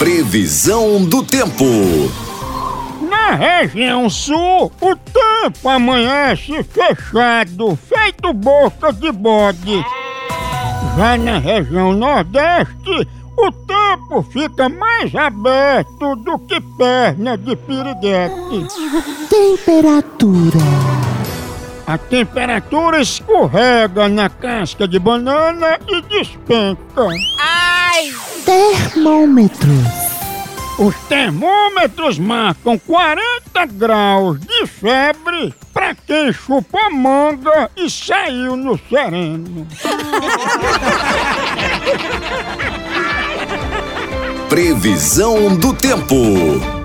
Previsão do tempo. Na região sul, o tempo amanhece fechado, feito boca de bode. Já na região nordeste, o tempo fica mais aberto do que perna de piriguete. Temperatura. A temperatura escorrega na casca de banana e despenca. Termômetros. Os termômetros marcam 40 graus de febre pra quem chupou manga e saiu no sereno. Previsão do tempo.